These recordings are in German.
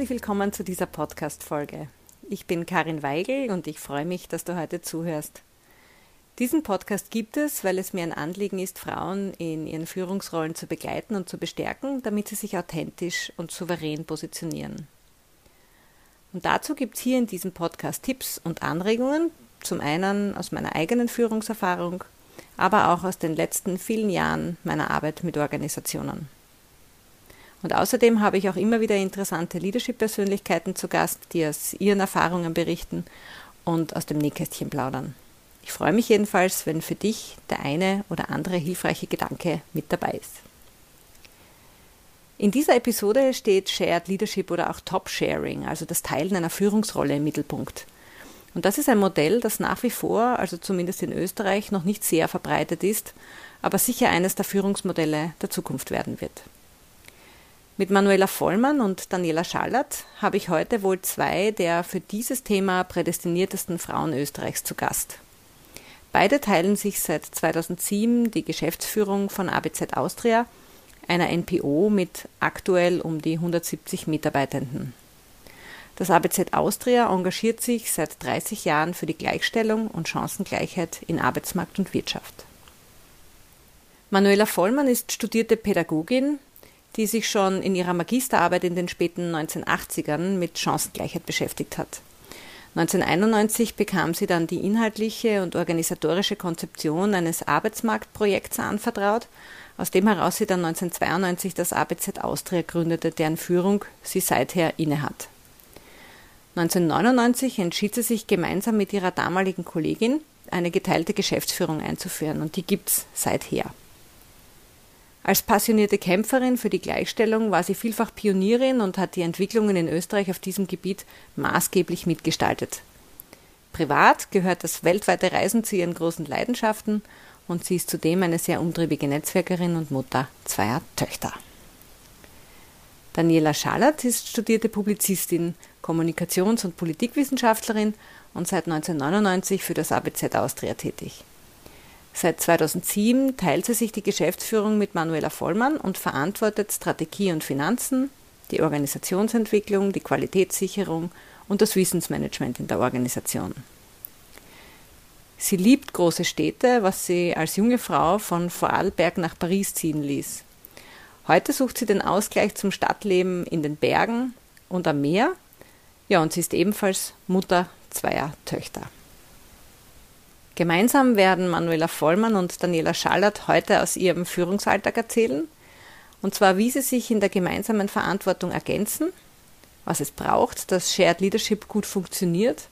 Herzlich willkommen zu dieser Podcast-Folge. Ich bin Karin Weigel und ich freue mich, dass du heute zuhörst. Diesen Podcast gibt es, weil es mir ein Anliegen ist, Frauen in ihren Führungsrollen zu begleiten und zu bestärken, damit sie sich authentisch und souverän positionieren. Und dazu gibt es hier in diesem Podcast Tipps und Anregungen, zum einen aus meiner eigenen Führungserfahrung, aber auch aus den letzten vielen Jahren meiner Arbeit mit Organisationen. Und außerdem habe ich auch immer wieder interessante Leadership-Persönlichkeiten zu Gast, die aus ihren Erfahrungen berichten und aus dem Nähkästchen plaudern. Ich freue mich jedenfalls, wenn für dich der eine oder andere hilfreiche Gedanke mit dabei ist. In dieser Episode steht Shared Leadership oder auch Top Sharing, also das Teilen einer Führungsrolle im Mittelpunkt. Und das ist ein Modell, das nach wie vor, also zumindest in Österreich, noch nicht sehr verbreitet ist, aber sicher eines der Führungsmodelle der Zukunft werden wird. Mit Manuela Vollmann und Daniela Schallert habe ich heute wohl zwei der für dieses Thema prädestiniertesten Frauen Österreichs zu Gast. Beide teilen sich seit 2007 die Geschäftsführung von ABZ Austria, einer NPO mit aktuell um die 170 Mitarbeitenden. Das ABZ Austria engagiert sich seit 30 Jahren für die Gleichstellung und Chancengleichheit in Arbeitsmarkt und Wirtschaft. Manuela Vollmann ist studierte Pädagogin, die sich schon in ihrer Magisterarbeit in den späten 1980ern mit Chancengleichheit beschäftigt hat. 1991 bekam sie dann die inhaltliche und organisatorische Konzeption eines Arbeitsmarktprojekts anvertraut, aus dem heraus sie dann 1992 das ABZ Austria gründete, deren Führung sie seither innehat. 1999 entschied sie sich gemeinsam mit ihrer damaligen Kollegin eine geteilte Geschäftsführung einzuführen und die gibt's seither. Als passionierte Kämpferin für die Gleichstellung war sie vielfach Pionierin und hat die Entwicklungen in Österreich auf diesem Gebiet maßgeblich mitgestaltet. Privat gehört das weltweite Reisen zu ihren großen Leidenschaften und sie ist zudem eine sehr umtriebige Netzwerkerin und Mutter zweier Töchter. Daniela Schallert ist studierte Publizistin, Kommunikations- und Politikwissenschaftlerin und seit 1999 für das ABZ Austria tätig. Seit 2007 teilt sie sich die Geschäftsführung mit Manuela Vollmann und verantwortet Strategie und Finanzen, die Organisationsentwicklung, die Qualitätssicherung und das Wissensmanagement in der Organisation. Sie liebt große Städte, was sie als junge Frau von Vorarlberg nach Paris ziehen ließ. Heute sucht sie den Ausgleich zum Stadtleben in den Bergen und am Meer. Ja, und sie ist ebenfalls Mutter zweier Töchter. Gemeinsam werden Manuela Vollmann und Daniela Schallert heute aus ihrem Führungsalltag erzählen, und zwar wie sie sich in der gemeinsamen Verantwortung ergänzen, was es braucht, dass Shared Leadership gut funktioniert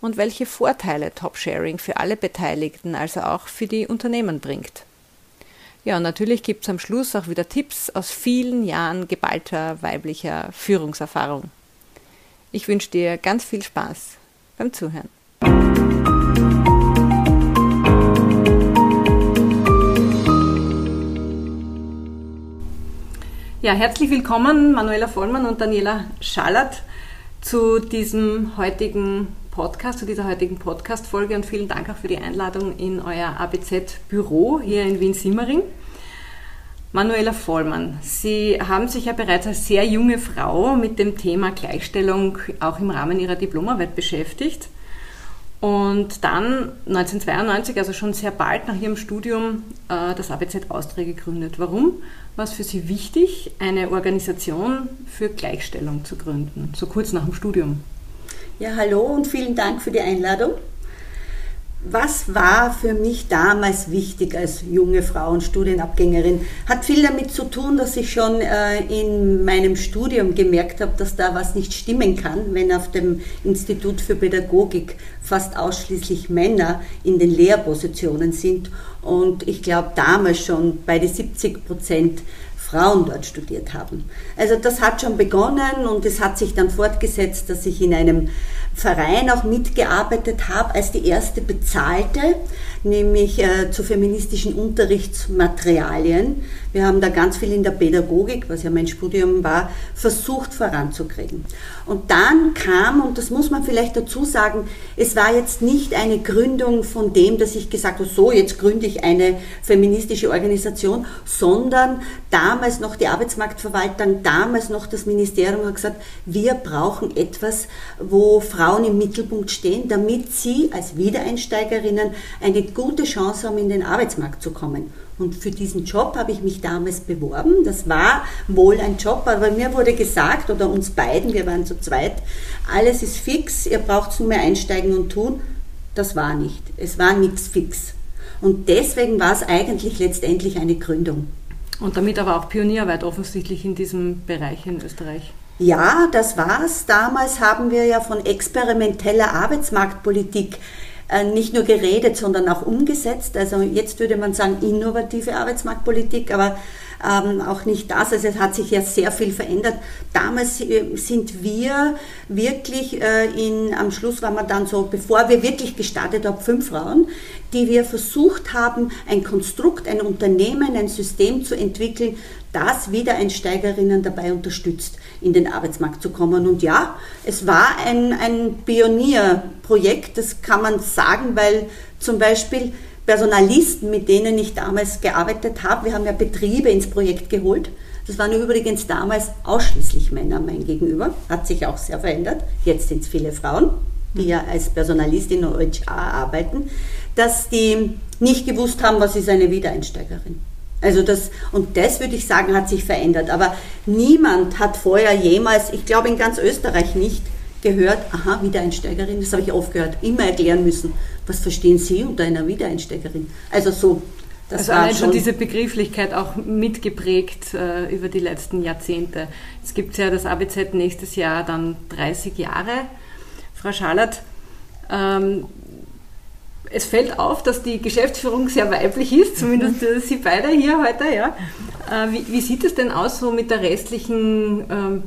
und welche Vorteile Top-Sharing für alle Beteiligten, also auch für die Unternehmen bringt. Ja, und natürlich gibt es am Schluss auch wieder Tipps aus vielen Jahren geballter weiblicher Führungserfahrung. Ich wünsche dir ganz viel Spaß beim Zuhören. Ja, herzlich willkommen, Manuela Vollmann und Daniela Schallert, zu diesem heutigen Podcast, zu dieser heutigen Podcast-Folge und vielen Dank auch für die Einladung in euer ABZ-Büro hier in Wien-Simmering. Manuela Vollmann, Sie haben sich ja bereits als sehr junge Frau mit dem Thema Gleichstellung auch im Rahmen Ihrer Diplomarbeit beschäftigt. Und dann 1992, also schon sehr bald nach ihrem Studium, äh, das ABZ Austria gegründet. Warum war es für Sie wichtig, eine Organisation für Gleichstellung zu gründen, so kurz nach dem Studium? Ja, hallo und vielen Dank für die Einladung. Was war für mich damals wichtig als junge Frau und Studienabgängerin? Hat viel damit zu tun, dass ich schon äh, in meinem Studium gemerkt habe, dass da was nicht stimmen kann, wenn auf dem Institut für Pädagogik fast ausschließlich Männer in den Lehrpositionen sind. Und ich glaube damals schon bei den 70 Prozent Frauen dort studiert haben. Also das hat schon begonnen und es hat sich dann fortgesetzt, dass ich in einem Verein auch mitgearbeitet habe als die erste bezahlte, nämlich äh, zu feministischen Unterrichtsmaterialien. Wir haben da ganz viel in der Pädagogik, was ja mein Studium war, versucht voranzukriegen. Und dann kam, und das muss man vielleicht dazu sagen, es war jetzt nicht eine Gründung von dem, dass ich gesagt habe, so, jetzt gründe ich eine feministische Organisation, sondern damals noch die Arbeitsmarktverwaltung, damals noch das Ministerium hat gesagt, wir brauchen etwas, wo Frauen im Mittelpunkt stehen, damit sie als Wiedereinsteigerinnen eine gute Chance haben, in den Arbeitsmarkt zu kommen. Und für diesen Job habe ich mich damals beworben. Das war wohl ein Job, aber mir wurde gesagt, oder uns beiden, wir waren zu zweit, alles ist fix, ihr braucht nur mehr einsteigen und tun. Das war nicht. Es war nichts fix. Und deswegen war es eigentlich letztendlich eine Gründung. Und damit aber auch Pionierarbeit offensichtlich in diesem Bereich in Österreich. Ja, das war's. Damals haben wir ja von experimenteller Arbeitsmarktpolitik äh, nicht nur geredet, sondern auch umgesetzt. Also jetzt würde man sagen innovative Arbeitsmarktpolitik, aber ähm, auch nicht das. Also es hat sich ja sehr viel verändert. Damals äh, sind wir wirklich äh, in, am Schluss waren wir dann so, bevor wir wirklich gestartet haben, fünf Frauen, die wir versucht haben, ein Konstrukt, ein Unternehmen, ein System zu entwickeln, das Wiedereinsteigerinnen dabei unterstützt, in den Arbeitsmarkt zu kommen. Und ja, es war ein, ein Pionierprojekt, das kann man sagen, weil zum Beispiel Personalisten, mit denen ich damals gearbeitet habe, wir haben ja Betriebe ins Projekt geholt. Das waren übrigens damals ausschließlich Männer mein Gegenüber, hat sich auch sehr verändert. Jetzt sind es viele Frauen, die ja als Personalistin in HR arbeiten, dass die nicht gewusst haben, was ist eine Wiedereinsteigerin. Also das, und das würde ich sagen, hat sich verändert. Aber niemand hat vorher jemals, ich glaube in ganz Österreich nicht, gehört, aha, Wiedereinsteigerin, das habe ich oft gehört, immer erklären müssen, was verstehen Sie unter einer Wiedereinsteigerin? Also so, das also war allein schon diese Begrifflichkeit auch mitgeprägt äh, über die letzten Jahrzehnte. Es gibt ja das ABZ nächstes Jahr dann 30 Jahre. Frau Schalert, ähm, es fällt auf, dass die Geschäftsführung sehr weiblich ist, zumindest mhm. Sie beide hier heute. Ja. Äh, wie, wie, sieht es denn aus so mit der restlichen ähm,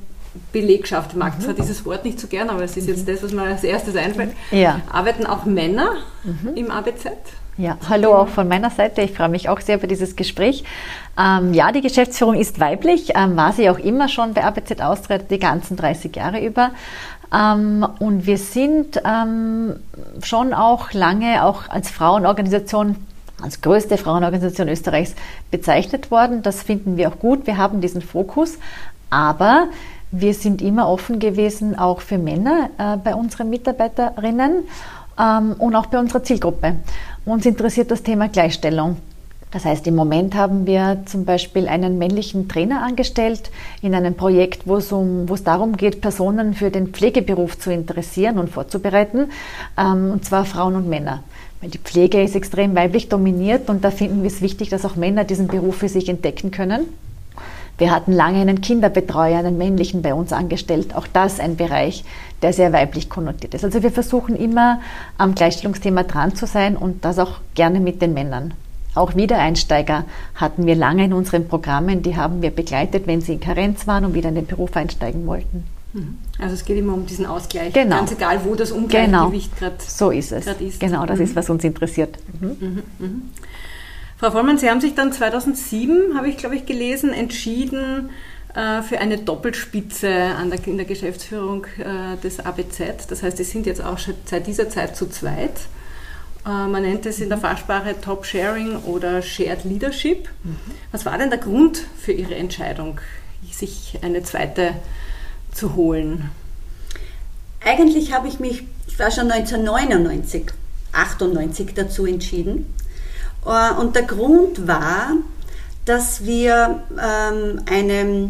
Belegschaft? Ich mag mhm. zwar dieses Wort nicht so gern, aber es ist jetzt mhm. das, was mir als erstes einfällt. Ja. Arbeiten auch Männer mhm. im ABZ? Ja, hallo auch von meiner Seite. Ich freue mich auch sehr über dieses Gespräch. Ähm, ja, die Geschäftsführung ist weiblich, ähm, war sie auch immer schon bei ABZ Austria die ganzen 30 Jahre über. Ähm, und wir sind ähm, schon auch lange auch als Frauenorganisation als größte Frauenorganisation Österreichs bezeichnet worden. Das finden wir auch gut. Wir haben diesen Fokus. Aber wir sind immer offen gewesen, auch für Männer äh, bei unseren Mitarbeiterinnen ähm, und auch bei unserer Zielgruppe. Uns interessiert das Thema Gleichstellung. Das heißt, im Moment haben wir zum Beispiel einen männlichen Trainer angestellt in einem Projekt, wo es, um, wo es darum geht, Personen für den Pflegeberuf zu interessieren und vorzubereiten, ähm, und zwar Frauen und Männer. Weil die Pflege ist extrem weiblich dominiert und da finden wir es wichtig, dass auch Männer diesen Beruf für sich entdecken können. Wir hatten lange einen Kinderbetreuer, einen männlichen bei uns angestellt. Auch das ein Bereich, der sehr weiblich konnotiert ist. Also wir versuchen immer am Gleichstellungsthema dran zu sein und das auch gerne mit den Männern. Auch Wiedereinsteiger hatten wir lange in unseren Programmen, die haben wir begleitet, wenn sie in Karenz waren und wieder in den Beruf einsteigen wollten. Mhm. Also es geht immer um diesen Ausgleich, genau. ganz egal, wo das Ungleichgewicht genau. gerade so ist. Es. ist. Genau, das mhm. ist, was uns interessiert. Mhm. mhm. Mhm. Frau Vollmann, Sie haben sich dann 2007, habe ich glaube ich gelesen, entschieden äh, für eine Doppelspitze an der, in der Geschäftsführung äh, des ABZ. Das heißt, Sie sind jetzt auch schon seit dieser Zeit zu zweit. Äh, man nennt es in der Fachsprache Top Sharing oder Shared Leadership. Was war denn der Grund für Ihre Entscheidung, sich eine zweite zu holen? Eigentlich habe ich mich, ich war schon 1999, 98 dazu entschieden. Äh, und der Grund war, dass wir ähm, eine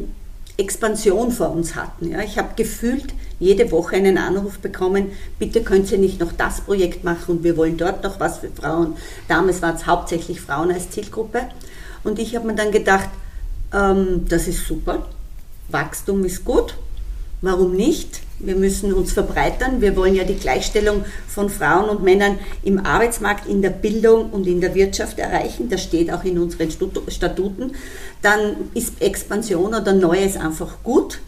Expansion vor uns hatten. ich habe gefühlt, jede Woche einen Anruf bekommen, bitte könnt ihr nicht noch das Projekt machen und wir wollen dort noch was für Frauen. Damals waren es hauptsächlich Frauen als Zielgruppe. Und ich habe mir dann gedacht, ähm, das ist super, Wachstum ist gut, warum nicht? Wir müssen uns verbreitern. Wir wollen ja die Gleichstellung von Frauen und Männern im Arbeitsmarkt, in der Bildung und in der Wirtschaft erreichen. Das steht auch in unseren Statuten. Dann ist Expansion oder Neues einfach gut.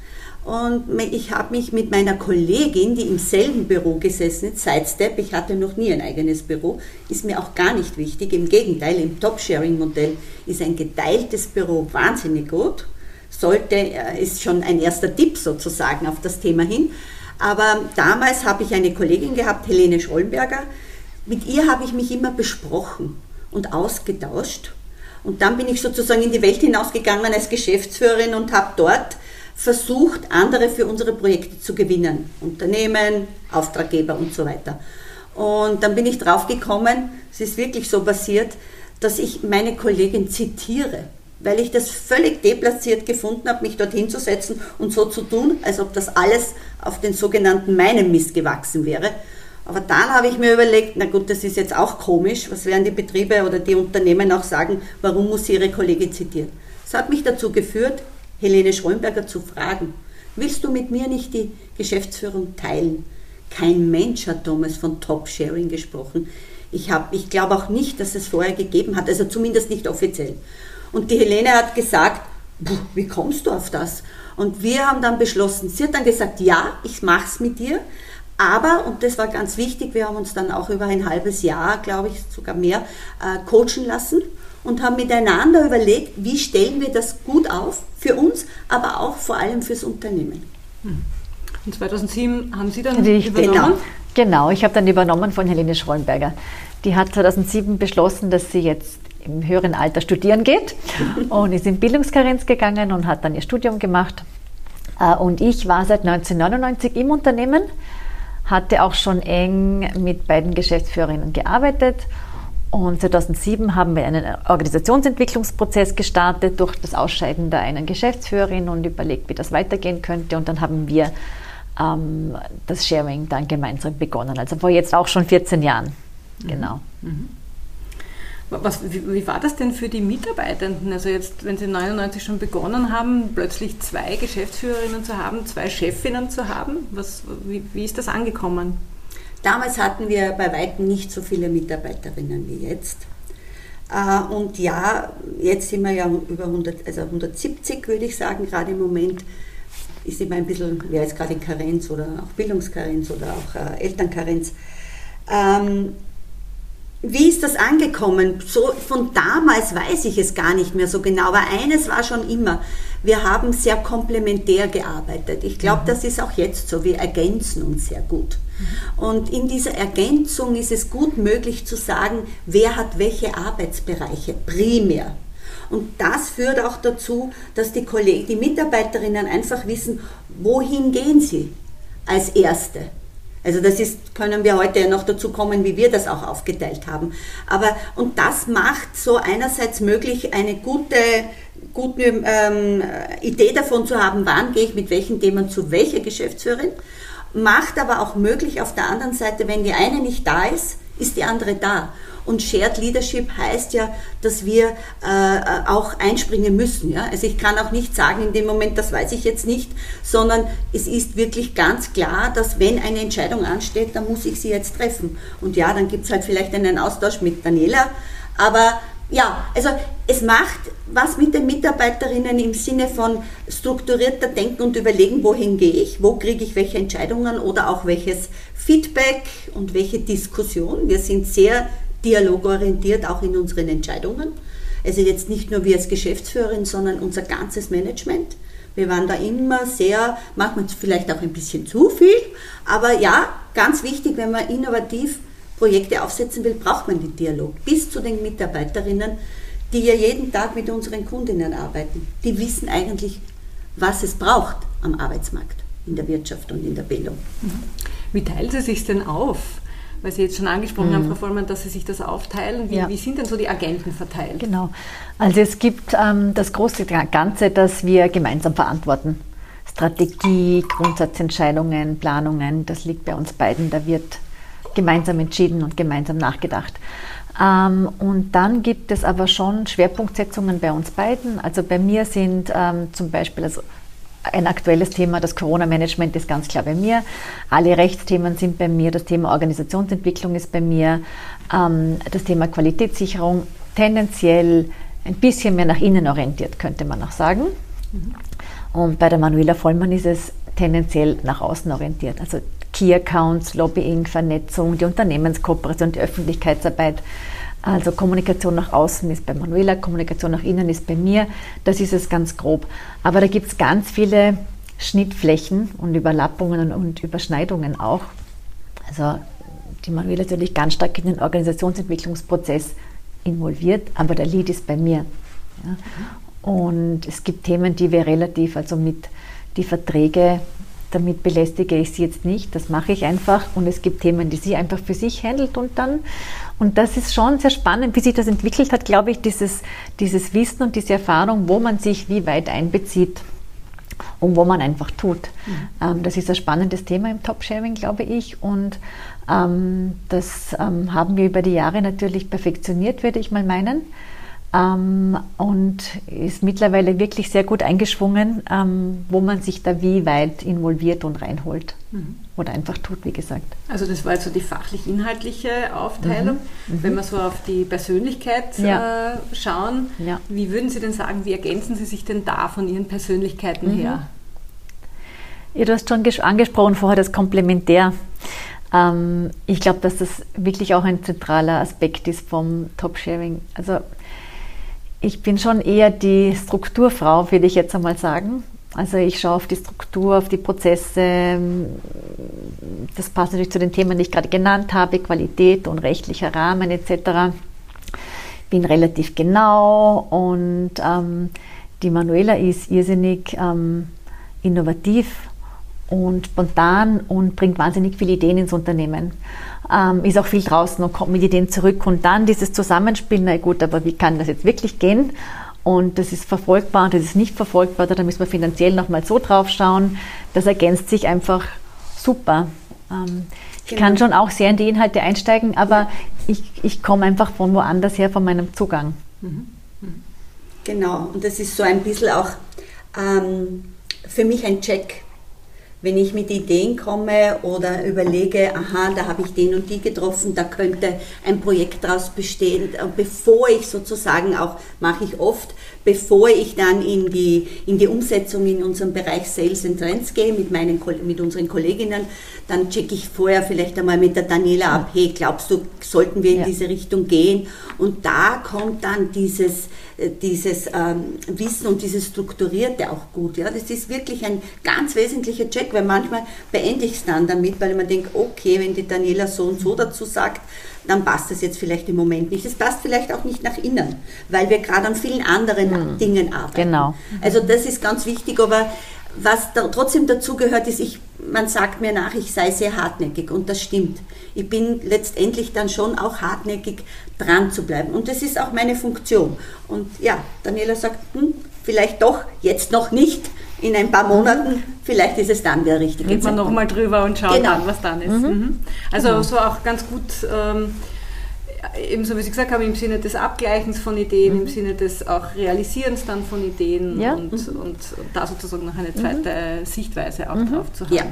Und ich habe mich mit meiner Kollegin, die im selben Büro gesessen ist, Sidestep, ich hatte noch nie ein eigenes Büro, ist mir auch gar nicht wichtig. Im Gegenteil, im Top-Sharing-Modell ist ein geteiltes Büro wahnsinnig gut. Sollte, äh, ist schon ein erster Tipp sozusagen auf das Thema hin. Aber damals habe ich eine Kollegin gehabt, Helene Schollenberger. Mit ihr habe ich mich immer besprochen und ausgetauscht. Und dann bin ich sozusagen in die Welt hinausgegangen als Geschäftsführerin und habe dort versucht, andere für unsere Projekte zu gewinnen. Unternehmen, Auftraggeber und so weiter. Und dann bin ich drauf gekommen, es ist wirklich so passiert, dass ich meine Kollegin zitiere, weil ich das völlig deplatziert gefunden habe, mich dorthin zu setzen und so zu tun, als ob das alles auf den sogenannten meinem Mist gewachsen wäre. Aber dann habe ich mir überlegt, na gut, das ist jetzt auch komisch, was werden die Betriebe oder die Unternehmen auch sagen, warum muss sie ihre Kollegin zitieren? Das hat mich dazu geführt, Helene Schrömberger zu fragen, willst du mit mir nicht die Geschäftsführung teilen? Kein Mensch hat damals von Top-Sharing gesprochen. Ich, ich glaube auch nicht, dass es vorher gegeben hat, also zumindest nicht offiziell. Und die Helene hat gesagt, wie kommst du auf das? Und wir haben dann beschlossen, sie hat dann gesagt, ja, ich mache es mit dir, aber, und das war ganz wichtig, wir haben uns dann auch über ein halbes Jahr, glaube ich, sogar mehr, äh, coachen lassen und haben miteinander überlegt, wie stellen wir das gut auf für uns, aber auch vor allem fürs Unternehmen. Hm. Und 2007 haben Sie dann Richtig, übernommen? Genau, genau ich habe dann übernommen von Helene Schrollenberger. Die hat 2007 beschlossen, dass sie jetzt im höheren Alter studieren geht und ist in Bildungskarenz gegangen und hat dann ihr Studium gemacht. Äh, und ich war seit 1999 im Unternehmen, hatte auch schon eng mit beiden Geschäftsführerinnen gearbeitet und 2007 haben wir einen Organisationsentwicklungsprozess gestartet durch das Ausscheiden der einen Geschäftsführerin und überlegt, wie das weitergehen könnte. Und dann haben wir ähm, das Sharing dann gemeinsam begonnen. Also vor jetzt auch schon 14 Jahren. Mhm. Genau. Mhm. Was, wie, wie, war das denn für die Mitarbeitenden? Also jetzt, wenn Sie 99 schon begonnen haben, plötzlich zwei Geschäftsführerinnen zu haben, zwei Chefinnen zu haben, was, wie, wie ist das angekommen? Damals hatten wir bei weitem nicht so viele Mitarbeiterinnen wie jetzt. Äh, und ja, jetzt sind wir ja über 100, also 170, würde ich sagen, gerade im Moment ist immer ein bisschen, wer ist gerade in Karenz oder auch Bildungskarenz oder auch äh, Elternkarenz. Ähm, wie ist das angekommen? So, von damals weiß ich es gar nicht mehr so genau, aber eines war schon immer, wir haben sehr komplementär gearbeitet. Ich glaube, mhm. das ist auch jetzt so, wir ergänzen uns sehr gut. Mhm. Und in dieser Ergänzung ist es gut möglich zu sagen, wer hat welche Arbeitsbereiche primär. Und das führt auch dazu, dass die Kollegen, die Mitarbeiterinnen einfach wissen, wohin gehen sie als Erste. Also das ist, können wir heute ja noch dazu kommen, wie wir das auch aufgeteilt haben. Aber, und das macht so einerseits möglich, eine gute, gute ähm, Idee davon zu haben, wann gehe ich mit welchen Themen zu welcher Geschäftsführerin, macht aber auch möglich auf der anderen Seite, wenn die eine nicht da ist, ist die andere da. Und Shared Leadership heißt ja, dass wir äh, auch einspringen müssen. Ja? Also ich kann auch nicht sagen in dem Moment, das weiß ich jetzt nicht, sondern es ist wirklich ganz klar, dass wenn eine Entscheidung ansteht, dann muss ich sie jetzt treffen. Und ja, dann gibt es halt vielleicht einen Austausch mit Daniela, aber ja, also es macht was mit den Mitarbeiterinnen im Sinne von strukturierter Denken und überlegen, wohin gehe ich, wo kriege ich welche Entscheidungen oder auch welches Feedback und welche Diskussion. Wir sind sehr dialogorientiert auch in unseren Entscheidungen. Also jetzt nicht nur wir als Geschäftsführerin, sondern unser ganzes Management. Wir waren da immer sehr, manchmal vielleicht auch ein bisschen zu viel, aber ja, ganz wichtig, wenn man innovativ Projekte aufsetzen will, braucht man den Dialog bis zu den Mitarbeiterinnen, die ja jeden Tag mit unseren Kundinnen arbeiten. Die wissen eigentlich, was es braucht am Arbeitsmarkt, in der Wirtschaft und in der Bildung. Wie teilt sie sich denn auf? Weil Sie jetzt schon angesprochen mhm. haben, Frau Vollmann, dass Sie sich das aufteilen. Wie, ja. wie, sind denn so die Agenten verteilt? Genau. Also es gibt ähm, das große Ganze, das wir gemeinsam verantworten. Strategie, Grundsatzentscheidungen, Planungen, das liegt bei uns beiden. Da wird gemeinsam entschieden und gemeinsam nachgedacht. Ähm, und dann gibt es aber schon Schwerpunktsetzungen bei uns beiden. Also bei mir sind ähm, zum Beispiel, also ein aktuelles Thema, das Corona-Management ist ganz klar bei mir. Alle Rechtsthemen sind bei mir. Das Thema Organisationsentwicklung ist bei mir. Ähm, das Thema Qualitätssicherung tendenziell ein bisschen mehr nach innen orientiert, könnte man auch sagen. Mhm. Und bei der Manuela Vollmann ist es tendenziell nach außen orientiert. Also Key Accounts, Lobbying, Vernetzung, die Unternehmenskooperation, die Öffentlichkeitsarbeit. Also Kommunikation nach außen ist bei Manuela, Kommunikation nach innen ist bei mir. Das ist es ganz grob. Aber da gibt es ganz viele Schnittflächen und Überlappungen und Überschneidungen auch. Also die Manuela ist natürlich ganz stark in den Organisationsentwicklungsprozess involviert, aber der Lead ist bei mir. Ja. Und es gibt Themen, die wir relativ, also mit die Verträge, damit belästige ich sie jetzt nicht, das mache ich einfach. Und es gibt Themen, die sie einfach für sich handelt und dann, und das ist schon sehr spannend, wie sich das entwickelt hat, glaube ich, dieses, dieses Wissen und diese Erfahrung, wo man sich wie weit einbezieht und wo man einfach tut. Mhm. Ähm, das ist ein spannendes Thema im Top-Sharing, glaube ich. Und ähm, das ähm, haben wir über die Jahre natürlich perfektioniert, würde ich mal meinen ähm, und ist mittlerweile wirklich sehr gut eingeschwungen, ähm, wo man sich da wie weit involviert und reinholt mhm. Oder einfach tut, wie gesagt. Also das war jetzt so die fachlich-inhaltliche Aufteilung. Mhm. Mhm. Wenn wir so auf die Persönlichkeit ja. äh, schauen, ja. wie würden Sie denn sagen, wie ergänzen Sie sich denn da von Ihren Persönlichkeiten mhm. her? Ja, du hast schon angesprochen vorher das Komplementär. Ähm, ich glaube, dass das wirklich auch ein zentraler Aspekt ist vom Top-Sharing. Also ich bin schon eher die Strukturfrau, würde ich jetzt einmal sagen. Also ich schaue auf die Struktur, auf die Prozesse. Das passt natürlich zu den Themen, die ich gerade genannt habe, Qualität und rechtlicher Rahmen etc. Bin relativ genau und ähm, die Manuela ist irrsinnig ähm, innovativ und spontan und bringt wahnsinnig viele Ideen ins Unternehmen. Ähm, ist auch viel draußen und kommt mit Ideen zurück. Und dann dieses Zusammenspiel, na gut, aber wie kann das jetzt wirklich gehen? Und das ist verfolgbar und das ist nicht verfolgbar, da müssen wir finanziell nochmal so drauf schauen. Das ergänzt sich einfach super. Ähm, ich genau. kann schon auch sehr in die Inhalte einsteigen, aber ja. ich, ich komme einfach von woanders her, von meinem Zugang. Mhm. Mhm. Genau, und das ist so ein bisschen auch ähm, für mich ein Check wenn ich mit Ideen komme oder überlege, aha, da habe ich den und die getroffen, da könnte ein Projekt daraus bestehen, bevor ich sozusagen auch, mache ich oft, bevor ich dann in die, in die Umsetzung in unserem Bereich Sales and Trends gehe mit, meinen, mit unseren Kolleginnen, dann checke ich vorher vielleicht einmal mit der Daniela ab, hey, glaubst du, sollten wir in ja. diese Richtung gehen? Und da kommt dann dieses, äh, dieses ähm, Wissen und dieses Strukturierte auch gut. Ja? Das ist wirklich ein ganz wesentlicher Check, weil manchmal beende ich es dann damit, weil man denkt, okay, wenn die Daniela so und so dazu sagt, dann passt das jetzt vielleicht im Moment nicht. Es passt vielleicht auch nicht nach innen, weil wir gerade an vielen anderen mhm. Dingen arbeiten. Genau. Also das ist ganz wichtig, aber was da trotzdem dazu gehört, ist, ich, man sagt mir nach, ich sei sehr hartnäckig und das stimmt. Ich bin letztendlich dann schon auch hartnäckig dran zu bleiben und das ist auch meine Funktion. Und ja, Daniela sagt, hm, vielleicht doch, jetzt noch nicht, in ein paar Monaten, vielleicht ist es dann der richtige Geht man nochmal drüber und schaut genau. an, was dann ist. Mhm. Mhm. Also genau. so auch ganz gut, ähm, ebenso wie Sie gesagt haben, im Sinne des Abgleichens von Ideen, mhm. im Sinne des auch Realisierens dann von Ideen ja. und, mhm. und, da sozusagen noch eine mhm. zweite Sichtweise auch drauf zu haben. Ja.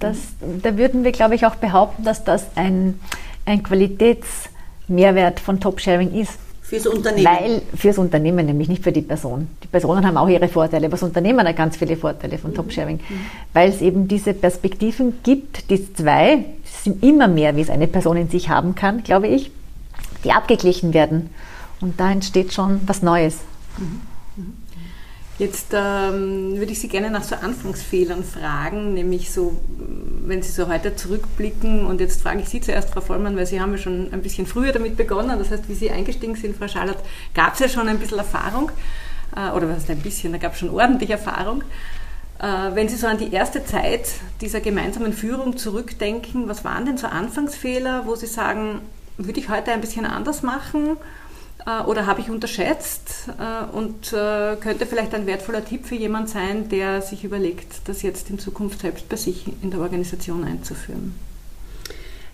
Das, da würden wir, glaube ich, auch behaupten, dass das ein, ein Qualitätsmehrwert von Top-Sharing ist. Fürs Unternehmen. Weil fürs Unternehmen, nämlich nicht für die Person. Die Personen haben auch ihre Vorteile, aber das Unternehmen hat ganz viele Vorteile von mhm. Top-Sharing. Mhm. Weil es eben diese Perspektiven gibt, die zwei sind immer mehr, wie es eine Person in sich haben kann, glaube ich, die abgeglichen werden. Und da entsteht schon was Neues. Mhm. Jetzt ähm, würde ich Sie gerne nach so Anfangsfehlern fragen, nämlich so, wenn Sie so heute zurückblicken und jetzt frage ich Sie zuerst, Frau Vollmann, weil Sie haben ja schon ein bisschen früher damit begonnen, das heißt, wie Sie eingestiegen sind, Frau Schallert, gab es ja schon ein bisschen Erfahrung, äh, oder was ist ein bisschen, da gab es schon ordentlich Erfahrung. Äh, wenn Sie so an die erste Zeit dieser gemeinsamen Führung zurückdenken, was waren denn so Anfangsfehler, wo Sie sagen, würde ich heute ein bisschen anders machen? Äh, oder habe ich unterschätzt äh, und äh, könnte vielleicht ein wertvoller Tipp für jemand sein, der sich überlegt, das jetzt in Zukunft selbst bei sich in der Organisation einzuführen?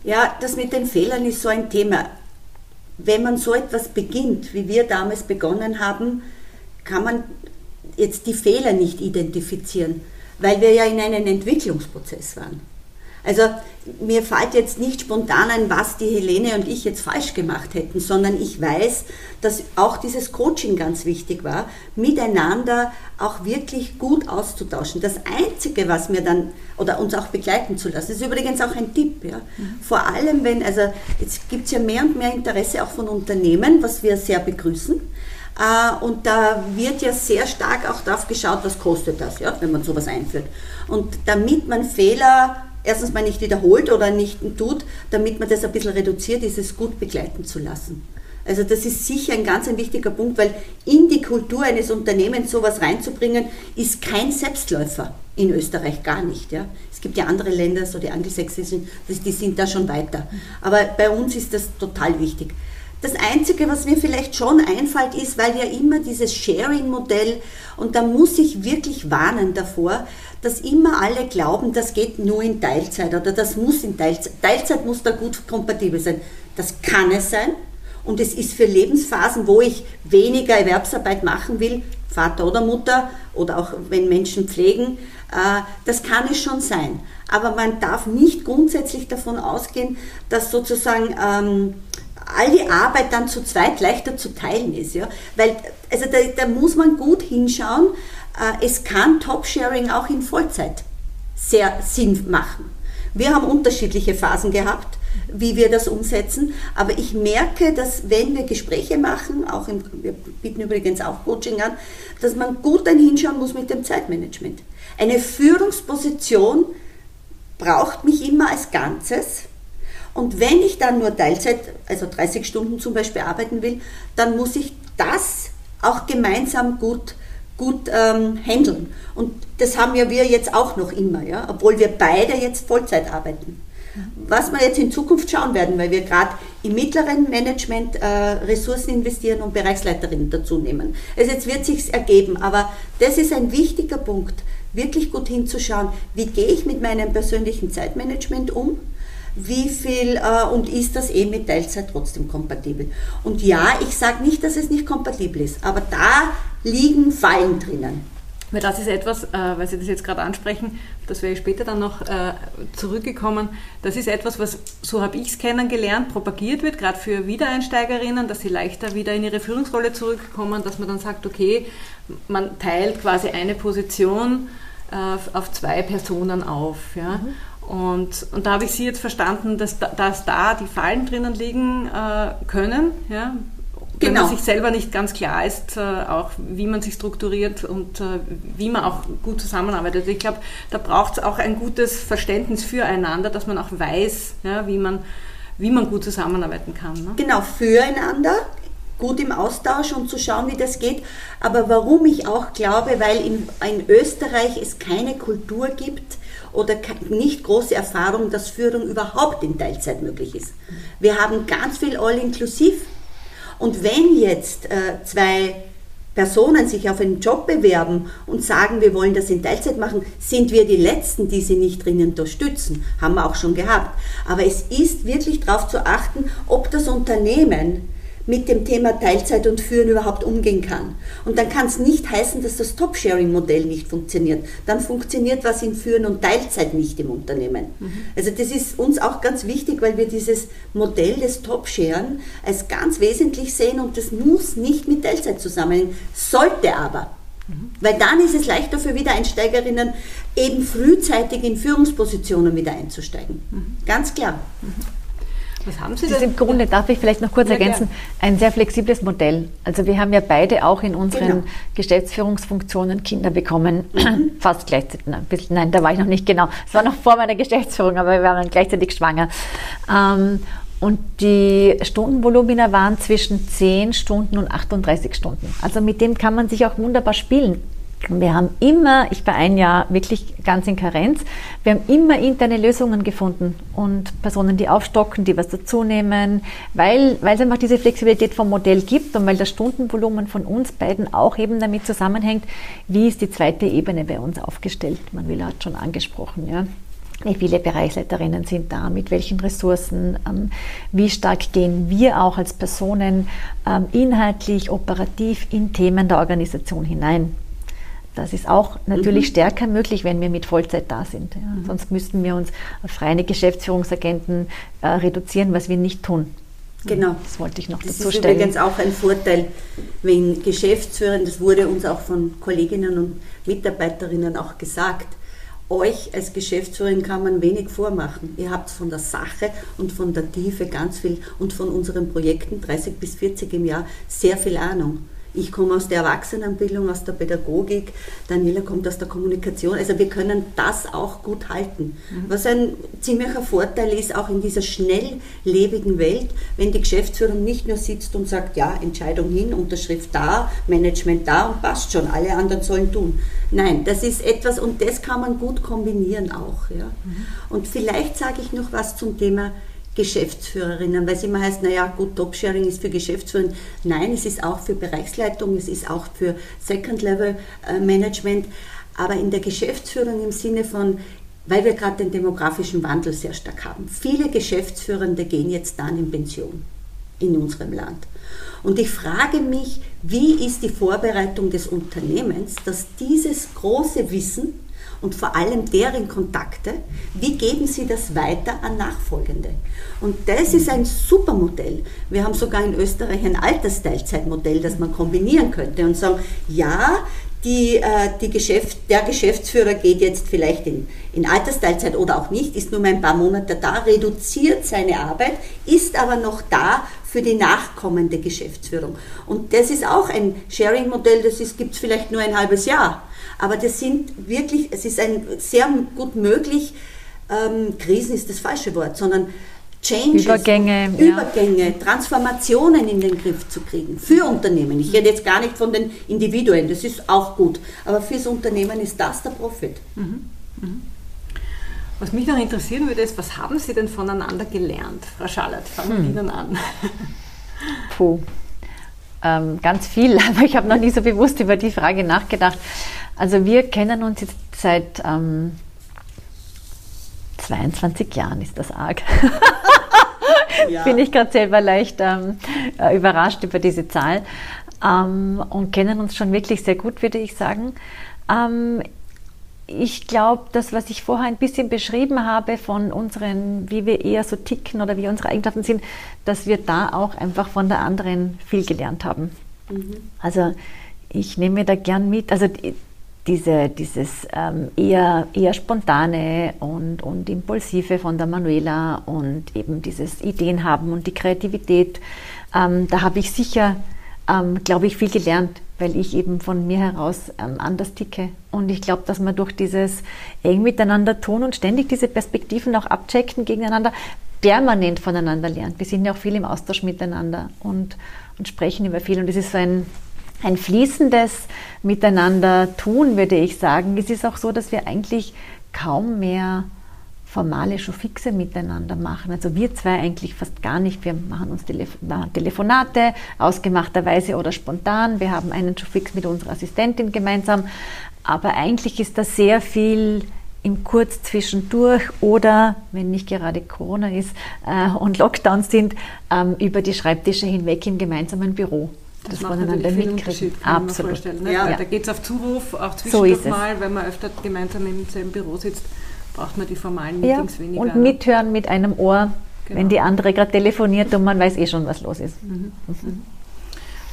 Ja, das mit den Fehlern ist so ein Thema. Wenn man so etwas beginnt, wie wir damals begonnen haben, kann man jetzt die Fehler nicht identifizieren, weil wir ja in einem Entwicklungsprozess waren. Also mir fällt jetzt nicht spontan ein, was die Helene und ich jetzt falsch gemacht hätten, sondern ich weiß, dass auch dieses Coaching ganz wichtig war, miteinander auch wirklich gut auszutauschen. Das Einzige, was mir dann, oder uns auch begleiten zu lassen, ist übrigens auch ein Tipp. Ja. Mhm. Vor allem, wenn, also jetzt gibt es ja mehr und mehr Interesse auch von Unternehmen, was wir sehr begrüßen. Äh, und da wird ja sehr stark auch darauf geschaut, was kostet das, ja, wenn man sowas einführt. Und damit man Fehler erstens mal nicht wiederholt oder nicht tut, damit man das ein bisschen reduziert, ist es gut begleiten zu lassen. Also das ist sicher ein ganz ein wichtiger Punkt, weil in die Kultur eines Unternehmens sowas reinzubringen, ist kein Selbstläufer in Österreich gar nicht. Ja. Es gibt ja andere Länder, so die angelsächsischen, die sind da schon weiter. Aber bei uns ist das total wichtig. Das Einzige, was mir vielleicht schon einfällt, ist, weil ja immer dieses Sharing-Modell, und da muss ich wirklich warnen davor, dass immer alle glauben, das geht nur in Teilzeit oder das muss in Teilzeit. Teilzeit muss da gut kompatibel sein. Das kann es sein. Und es ist für Lebensphasen, wo ich weniger Erwerbsarbeit machen will, Vater oder Mutter oder auch wenn Menschen pflegen, äh, das kann es schon sein. Aber man darf nicht grundsätzlich davon ausgehen, dass sozusagen ähm, all die Arbeit dann zu zweit leichter zu teilen ist. Ja? Weil, also da, da muss man gut hinschauen. Äh, es kann Top-Sharing auch in Vollzeit sehr Sinn machen. Wir haben unterschiedliche Phasen gehabt, wie wir das umsetzen, aber ich merke, dass wenn wir Gespräche machen, auch im, wir bieten übrigens auch Coaching an, dass man gut dann hinschauen muss mit dem Zeitmanagement. Eine Führungsposition braucht mich immer als Ganzes und wenn ich dann nur Teilzeit, also 30 Stunden zum Beispiel arbeiten will, dann muss ich das auch gemeinsam gut, gut ähm, handeln. Und das haben ja wir jetzt auch noch immer, ja, obwohl wir beide jetzt Vollzeit arbeiten. Was wir jetzt in Zukunft schauen werden, weil wir gerade im mittleren Management äh, Ressourcen investieren und Bereichsleiterinnen dazu nehmen. Also jetzt wird sich ergeben, aber das ist ein wichtiger Punkt, wirklich gut hinzuschauen, wie gehe ich mit meinem persönlichen Zeitmanagement um wie viel äh, und ist das eh mit Teilzeit trotzdem kompatibel. Und ja, ich sage nicht, dass es nicht kompatibel ist, aber da liegen Fallen drinnen. Weil das ist etwas, äh, weil Sie das jetzt gerade ansprechen, das wäre ich später dann noch äh, zurückgekommen, das ist etwas, was, so habe ich es kennengelernt, propagiert wird, gerade für Wiedereinsteigerinnen, dass sie leichter wieder in ihre Führungsrolle zurückkommen, dass man dann sagt, okay, man teilt quasi eine Position äh, auf zwei Personen auf. Ja? Mhm. Und, und da habe ich Sie jetzt verstanden, dass, dass da die Fallen drinnen liegen äh, können, ja? Wenn genau. man sich selber nicht ganz klar ist, äh, auch wie man sich strukturiert und äh, wie man auch gut zusammenarbeitet. Ich glaube, da braucht es auch ein gutes Verständnis füreinander, dass man auch weiß, ja, wie, man, wie man gut zusammenarbeiten kann. Ne? Genau, füreinander, gut im Austausch und zu schauen, wie das geht. Aber warum ich auch glaube, weil in, in Österreich es keine Kultur gibt, oder nicht große Erfahrung, dass Führung überhaupt in Teilzeit möglich ist. Wir haben ganz viel All-Inklusiv. Und wenn jetzt äh, zwei Personen sich auf einen Job bewerben und sagen, wir wollen das in Teilzeit machen, sind wir die Letzten, die sie nicht drinnen unterstützen. Haben wir auch schon gehabt. Aber es ist wirklich darauf zu achten, ob das Unternehmen mit dem Thema Teilzeit und Führen überhaupt umgehen kann. Und dann kann es nicht heißen, dass das Top-Sharing-Modell nicht funktioniert. Dann funktioniert was in Führen und Teilzeit nicht im Unternehmen. Mhm. Also das ist uns auch ganz wichtig, weil wir dieses Modell des Top-Sharen als ganz wesentlich sehen und das muss nicht mit Teilzeit zusammenhängen, sollte aber. Mhm. Weil dann ist es leichter für Wiedereinsteigerinnen, eben frühzeitig in Führungspositionen wieder einzusteigen. Mhm. Ganz klar. Was haben Sie denn? Das ist im Grunde, darf ich vielleicht noch kurz ja, ergänzen, ein sehr flexibles Modell. Also wir haben ja beide auch in unseren genau. Geschäftsführungsfunktionen Kinder bekommen, mhm. fast gleichzeitig. Ein bisschen, nein, da war ich noch nicht genau. Es war noch vor meiner Geschäftsführung, aber wir waren gleichzeitig schwanger. Ähm, und die Stundenvolumina waren zwischen 10 Stunden und 38 Stunden. Also mit dem kann man sich auch wunderbar spielen. Wir haben immer, ich war ein Jahr wirklich ganz in Karenz, wir haben immer interne Lösungen gefunden und Personen, die aufstocken, die was dazunehmen, weil, weil es einfach diese Flexibilität vom Modell gibt und weil das Stundenvolumen von uns beiden auch eben damit zusammenhängt, wie ist die zweite Ebene bei uns aufgestellt. Manuela hat schon angesprochen, ja. Wie viele Bereichsleiterinnen sind da, mit welchen Ressourcen, ähm, wie stark gehen wir auch als Personen ähm, inhaltlich, operativ in Themen der Organisation hinein. Das ist auch natürlich mhm. stärker möglich, wenn wir mit Vollzeit da sind. Ja. Mhm. Sonst müssten wir uns auf reine Geschäftsführungsagenten äh, reduzieren, was wir nicht tun. Genau. Das wollte ich noch das dazu stellen. Das ist übrigens auch ein Vorteil, wenn Geschäftsführer, das wurde uns auch von Kolleginnen und Mitarbeiterinnen auch gesagt, euch als Geschäftsführerin kann man wenig vormachen. Ihr habt von der Sache und von der Tiefe ganz viel und von unseren Projekten 30 bis 40 im Jahr sehr viel Ahnung. Ich komme aus der Erwachsenenbildung, aus der Pädagogik, Daniela kommt aus der Kommunikation. Also wir können das auch gut halten. Mhm. Was ein ziemlicher Vorteil ist, auch in dieser schnelllebigen Welt, wenn die Geschäftsführung nicht nur sitzt und sagt, ja, Entscheidung hin, Unterschrift da, Management da und passt schon, alle anderen sollen tun. Nein, das ist etwas und das kann man gut kombinieren auch. Ja. Mhm. Und vielleicht sage ich noch was zum Thema Geschäftsführerinnen, weil es immer heißt, naja, gut, Top-Sharing ist für Geschäftsführer. Nein, es ist auch für Bereichsleitung, es ist auch für Second-Level-Management, aber in der Geschäftsführung im Sinne von, weil wir gerade den demografischen Wandel sehr stark haben. Viele Geschäftsführende gehen jetzt dann in Pension in unserem Land. Und ich frage mich, wie ist die Vorbereitung des Unternehmens, dass dieses große Wissen und vor allem deren Kontakte, wie geben sie das weiter an Nachfolgende? Und das ist ein super Modell. Wir haben sogar in Österreich ein Altersteilzeitmodell, das man kombinieren könnte und sagen, ja, die, äh, die Geschäft, der Geschäftsführer geht jetzt vielleicht in, in Altersteilzeit oder auch nicht, ist nur mal ein paar Monate da, reduziert seine Arbeit, ist aber noch da für die nachkommende Geschäftsführung. Und das ist auch ein Sharing-Modell, das gibt es vielleicht nur ein halbes Jahr. Aber das sind wirklich, es ist ein sehr gut möglich, ähm, Krisen ist das falsche Wort, sondern Changes, Übergänge, Übergänge ja. Transformationen in den Griff zu kriegen für Unternehmen. Ich rede jetzt gar nicht von den Individuen, das ist auch gut, aber fürs Unternehmen ist das der Profit. Mhm. Mhm. Was mich noch interessieren würde, ist, was haben Sie denn voneinander gelernt? Frau Schallert, fangen wir hm. Ihnen an. Puh, ähm, ganz viel, aber ich habe noch nie so bewusst über die Frage nachgedacht. Also wir kennen uns jetzt seit ähm, 22 Jahren, ist das arg. ja. Bin ich gerade selber leicht ähm, äh, überrascht über diese Zahl ähm, und kennen uns schon wirklich sehr gut, würde ich sagen. Ich glaube, das, was ich vorher ein bisschen beschrieben habe von unseren, wie wir eher so ticken oder wie unsere Eigenschaften sind, dass wir da auch einfach von der anderen viel gelernt haben. Mhm. Also ich nehme da gern mit, also diese, dieses ähm, eher, eher spontane und, und impulsive von der Manuela und eben dieses Ideen haben und die Kreativität, ähm, da habe ich sicher, ähm, glaube ich, viel gelernt, weil ich eben von mir heraus ähm, anders ticke. Und ich glaube, dass man durch dieses eng miteinander tun und ständig diese Perspektiven auch abchecken gegeneinander, permanent voneinander lernt. Wir sind ja auch viel im Austausch miteinander und, und sprechen über viel. Und das ist so ein ein fließendes Miteinander tun, würde ich sagen. Es ist auch so, dass wir eigentlich kaum mehr formale Showfixe miteinander machen. Also wir zwei eigentlich fast gar nicht. Wir machen uns Telef Telefonate, ausgemachterweise oder spontan. Wir haben einen Showfix mit unserer Assistentin gemeinsam. Aber eigentlich ist da sehr viel im Kurz zwischendurch oder, wenn nicht gerade Corona ist äh, und Lockdowns sind, ähm, über die Schreibtische hinweg im gemeinsamen Büro das, das voneinander mitkriegen. Absolut. Ne? Ja. Da geht es auf Zuruf, auch zwischendurch so mal, wenn man öfter gemeinsam im selben Büro sitzt, braucht man die formalen Meetings ja. weniger. Und mithören mit einem Ohr, genau. wenn die andere gerade telefoniert und man weiß eh schon, was los ist. Mhm. Mhm.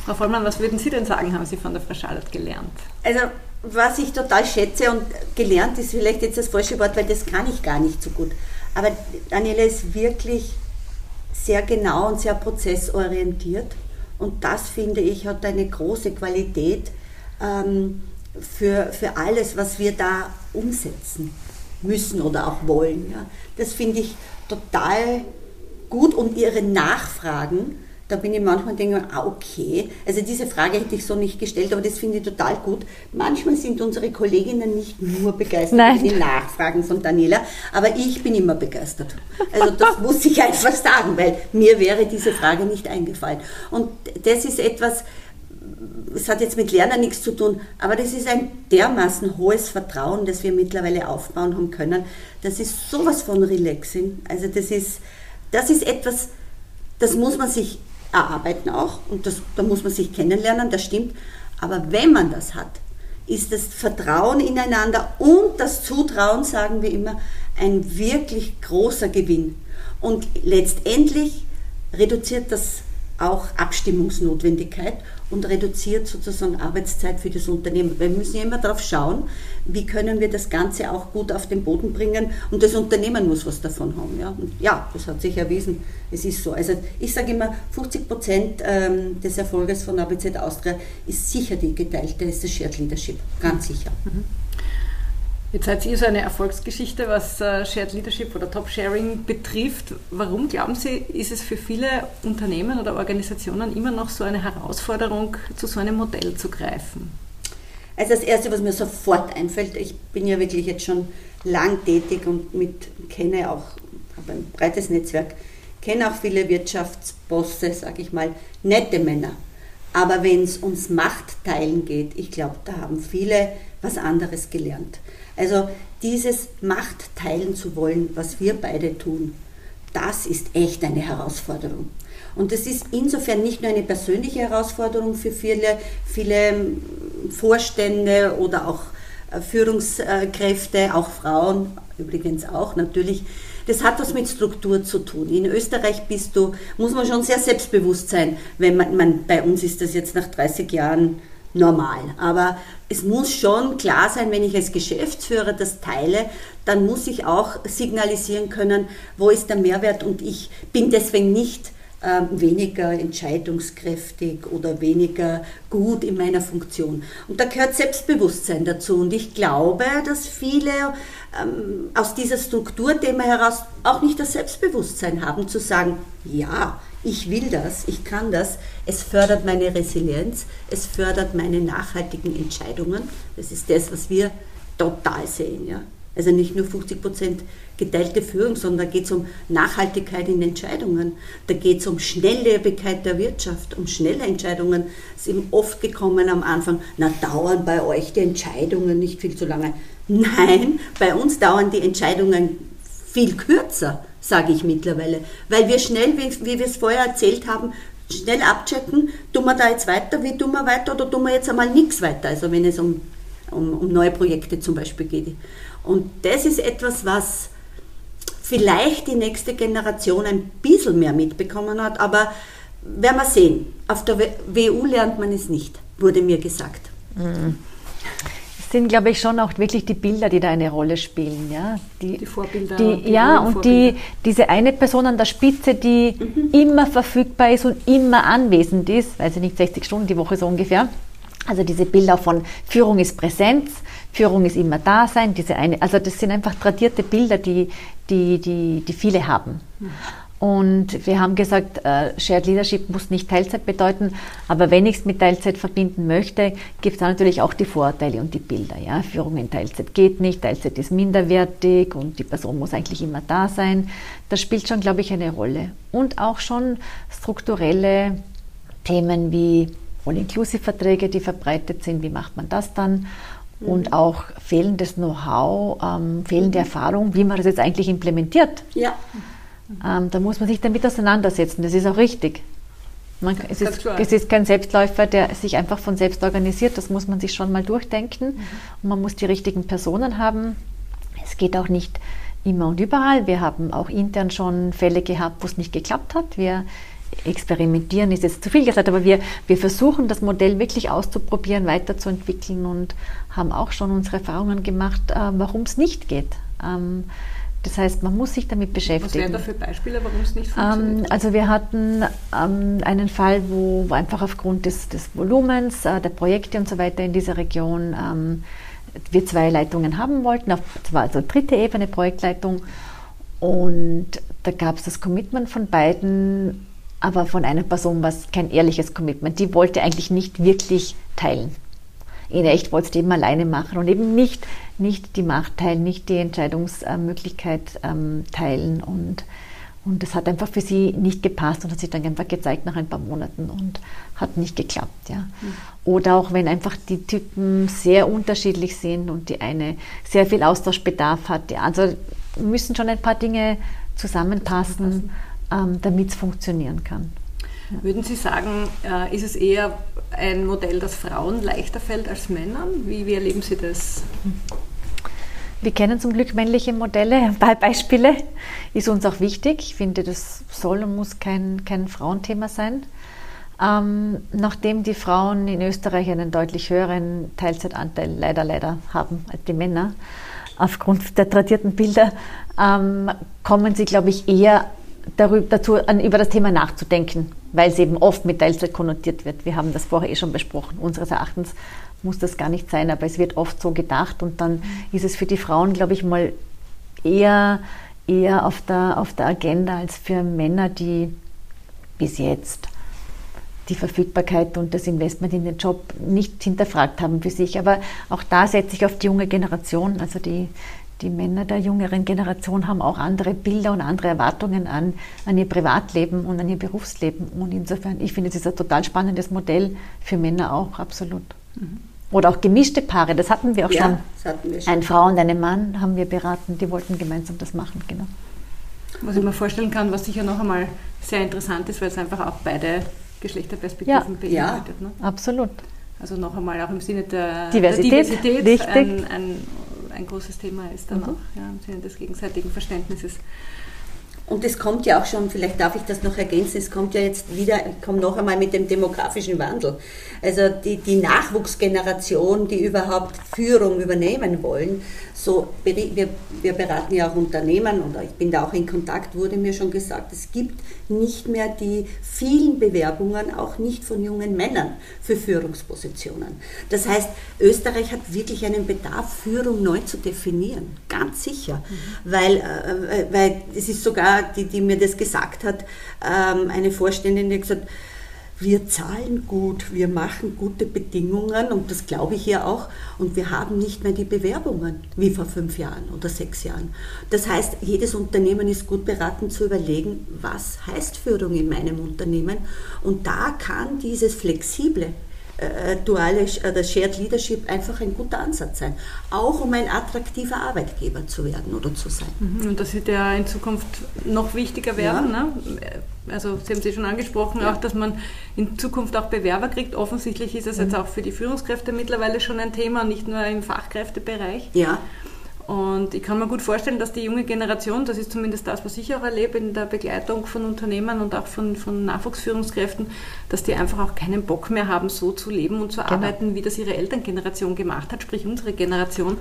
Frau Vollmann, was würden Sie denn sagen, haben Sie von der Frau Charlotte gelernt? Also was ich total schätze und gelernt ist vielleicht jetzt das falsche Wort, weil das kann ich gar nicht so gut. Aber Daniela ist wirklich sehr genau und sehr prozessorientiert und das, finde ich, hat eine große Qualität ähm, für, für alles, was wir da umsetzen müssen oder auch wollen. Ja. Das finde ich total gut und ihre Nachfragen da bin ich manchmal denke, ah, okay. Also diese Frage hätte ich so nicht gestellt, aber das finde ich total gut. Manchmal sind unsere Kolleginnen nicht nur begeistert Nein. die Nachfragen von Daniela, aber ich bin immer begeistert. Also das muss ich einfach sagen, weil mir wäre diese Frage nicht eingefallen. Und das ist etwas, es hat jetzt mit Lernen nichts zu tun, aber das ist ein dermaßen hohes Vertrauen, das wir mittlerweile aufbauen haben können. Das ist sowas von relaxing. Also das ist, das ist etwas, das muss man sich erarbeiten auch und das, da muss man sich kennenlernen, das stimmt. Aber wenn man das hat, ist das Vertrauen ineinander und das Zutrauen, sagen wir immer, ein wirklich großer Gewinn. Und letztendlich reduziert das auch Abstimmungsnotwendigkeit und reduziert sozusagen Arbeitszeit für das Unternehmen. Wir müssen ja immer darauf schauen, wie können wir das Ganze auch gut auf den Boden bringen und das Unternehmen muss was davon haben. Ja, und ja das hat sich erwiesen, es ist so. Also ich sage immer, 50 Prozent ähm, des Erfolges von ABZ Austria ist sicher die geteilte, ist das Shared Leadership, ganz sicher. Mhm. Jetzt seid ihr so eine Erfolgsgeschichte, was äh, Shared Leadership oder Top Sharing betrifft. Warum glauben Sie, ist es für viele Unternehmen oder Organisationen immer noch so eine Herausforderung, zu so einem Modell zu greifen? Also das Erste, was mir sofort einfällt, ich bin ja wirklich jetzt schon lang tätig und mit, kenne auch, habe ein breites Netzwerk, kenne auch viele Wirtschaftsbosse, sage ich mal, nette Männer. Aber wenn es ums Machtteilen geht, ich glaube, da haben viele was anderes gelernt. Also dieses Macht teilen zu wollen, was wir beide tun, das ist echt eine Herausforderung. Und das ist insofern nicht nur eine persönliche Herausforderung für viele, viele Vorstände oder auch äh, Führungskräfte, auch Frauen übrigens auch natürlich. Das hat was mit Struktur zu tun. In Österreich bist du, muss man schon sehr selbstbewusst sein, wenn man, man bei uns ist das jetzt nach 30 Jahren normal. Aber es muss schon klar sein, wenn ich als Geschäftsführer das teile, dann muss ich auch signalisieren können, wo ist der Mehrwert und ich bin deswegen nicht weniger entscheidungskräftig oder weniger gut in meiner Funktion. Und da gehört Selbstbewusstsein dazu. Und ich glaube, dass viele ähm, aus dieser Strukturthema heraus auch nicht das Selbstbewusstsein haben, zu sagen, ja, ich will das, ich kann das. Es fördert meine Resilienz, es fördert meine nachhaltigen Entscheidungen. Das ist das, was wir total sehen. Ja? Also nicht nur 50 Prozent geteilte Führung, sondern da geht es um Nachhaltigkeit in Entscheidungen. Da geht es um Schnelllebigkeit der Wirtschaft, um schnelle Entscheidungen. Es ist eben oft gekommen am Anfang, na dauern bei euch die Entscheidungen nicht viel zu lange. Nein, bei uns dauern die Entscheidungen viel kürzer sage ich mittlerweile. Weil wir schnell, wie, wie wir es vorher erzählt haben, schnell abchecken, tun wir da jetzt weiter, wie tun wir weiter oder tun wir jetzt einmal nichts weiter, also wenn es um, um, um neue Projekte zum Beispiel geht. Und das ist etwas, was vielleicht die nächste Generation ein bisschen mehr mitbekommen hat, aber werden wir sehen. Auf der WU lernt man es nicht, wurde mir gesagt. Mhm sind, glaube ich, schon auch wirklich die Bilder, die da eine Rolle spielen. Ja? Die, die Vorbilder. Die, die ja, und die, diese eine Person an der Spitze, die mhm. immer verfügbar ist und immer anwesend ist, weiß ich nicht, 60 Stunden die Woche so ungefähr. Also diese Bilder von Führung ist Präsenz, Führung ist immer da sein, diese eine, also das sind einfach tradierte Bilder, die, die, die, die viele haben. Und wir haben gesagt, äh, Shared Leadership muss nicht Teilzeit bedeuten, aber wenn ich es mit Teilzeit verbinden möchte, gibt es natürlich auch die Vorteile und die Bilder. Ja? Führung in Teilzeit geht nicht, Teilzeit ist minderwertig und die Person muss eigentlich immer da sein. Das spielt schon, glaube ich, eine Rolle. Und auch schon strukturelle Themen wie All-Inclusive-Verträge, die verbreitet sind, wie macht man das dann? Mhm. Und auch fehlendes Know-how, ähm, fehlende mhm. Erfahrung, wie man das jetzt eigentlich implementiert. Ja. Ähm, da muss man sich damit auseinandersetzen. Das ist auch richtig. Man, es, ist, es, ist, kein Selbstläufer, der sich einfach von selbst organisiert. Das muss man sich schon mal durchdenken. Mhm. Und man muss die richtigen Personen haben. Es geht auch nicht immer und überall. Wir haben auch intern schon Fälle gehabt, wo es nicht geklappt hat. Wir experimentieren, ist jetzt zu viel gesagt, aber wir, wir versuchen das Modell wirklich auszuprobieren, weiterzuentwickeln und haben auch schon unsere Erfahrungen gemacht, äh, warum es nicht geht. Ähm, das heißt, man muss sich damit beschäftigen. Was wären da für Beispiele, warum es nicht funktioniert? Ähm, also wir hatten ähm, einen Fall, wo, wo, einfach aufgrund des, des Volumens, äh, der Projekte und so weiter in dieser Region ähm, wir zwei Leitungen haben wollten, auf, zwar also dritte Ebene Projektleitung und da gab es das Commitment von beiden, aber von einer Person war es kein ehrliches Commitment. Die wollte eigentlich nicht wirklich teilen in echt wollte es eben alleine machen und eben nicht, nicht die Macht teilen, nicht die Entscheidungsmöglichkeit ähm, teilen. Und, und das hat einfach für sie nicht gepasst und hat sich dann einfach gezeigt nach ein paar Monaten und hat nicht geklappt. Ja. Mhm. Oder auch wenn einfach die Typen sehr unterschiedlich sind und die eine sehr viel Austauschbedarf hat. Ja. Also müssen schon ein paar Dinge zusammenpassen, ähm, damit es funktionieren kann. Würden Sie sagen, äh, ist es eher ein Modell, das Frauen leichter fällt als Männern? Wie, wie erleben Sie das? Wir kennen zum Glück männliche Modelle, Beispiele, ist uns auch wichtig. Ich finde, das soll und muss kein, kein Frauenthema sein. Ähm, nachdem die Frauen in Österreich einen deutlich höheren Teilzeitanteil leider, leider haben als die Männer, aufgrund der tradierten Bilder, ähm, kommen sie, glaube ich, eher darüber, dazu, an, über das Thema nachzudenken, weil es eben oft mit Teilzeit konnotiert wird. Wir haben das vorher eh schon besprochen. Unseres Erachtens muss das gar nicht sein, aber es wird oft so gedacht und dann ist es für die Frauen, glaube ich, mal eher, eher auf, der, auf der Agenda als für Männer, die bis jetzt die Verfügbarkeit und das Investment in den Job nicht hinterfragt haben für sich. Aber auch da setze ich auf die junge Generation. Also die, die Männer der jüngeren Generation haben auch andere Bilder und andere Erwartungen an, an ihr Privatleben und an ihr Berufsleben. Und insofern, ich finde, es ist ein total spannendes Modell für Männer auch, absolut. Mhm. Oder auch gemischte Paare, das hatten wir auch ja, schon. Wir schon. Eine Frau und einen Mann haben wir beraten, die wollten gemeinsam das machen, genau. Was ich mir vorstellen kann, was sicher noch einmal sehr interessant ist, weil es einfach auch beide Geschlechterperspektiven ja. beinhaltet. Ne? Absolut. Also noch einmal auch im Sinne der Diversität, der Diversität ein, ein, ein, großes Thema ist dann mhm. auch ja, im Sinne des gegenseitigen Verständnisses. Und es kommt ja auch schon, vielleicht darf ich das noch ergänzen, es kommt ja jetzt wieder, kommt noch einmal mit dem demografischen Wandel. Also die, die Nachwuchsgeneration, die überhaupt Führung übernehmen wollen, so, wir, wir beraten ja auch Unternehmen oder ich bin da auch in Kontakt, wurde mir schon gesagt, es gibt nicht mehr die vielen Bewerbungen, auch nicht von jungen Männern für Führungspositionen. Das heißt, Österreich hat wirklich einen Bedarf, Führung neu zu definieren, ganz sicher, mhm. weil, äh, weil es ist sogar, die, die mir das gesagt hat, ähm, eine Vorständin, die gesagt wir zahlen gut, wir machen gute Bedingungen und das glaube ich ja auch und wir haben nicht mehr die Bewerbungen wie vor fünf Jahren oder sechs Jahren. Das heißt, jedes Unternehmen ist gut beraten zu überlegen, was heißt Führung in meinem Unternehmen und da kann dieses flexible äh, duale, das Shared Leadership einfach ein guter Ansatz sein, auch um ein attraktiver Arbeitgeber zu werden oder zu sein. Mhm. Und das wird ja in Zukunft noch wichtiger werden. Ja. Ne? Also Sie haben es schon angesprochen, ja. auch dass man in Zukunft auch Bewerber kriegt. Offensichtlich ist es mhm. jetzt auch für die Führungskräfte mittlerweile schon ein Thema, nicht nur im Fachkräftebereich. Ja. Und ich kann mir gut vorstellen, dass die junge Generation, das ist zumindest das, was ich auch erlebe in der Begleitung von Unternehmen und auch von, von Nachwuchsführungskräften, dass die einfach auch keinen Bock mehr haben, so zu leben und zu genau. arbeiten, wie das ihre Elterngeneration gemacht hat, sprich unsere Generation,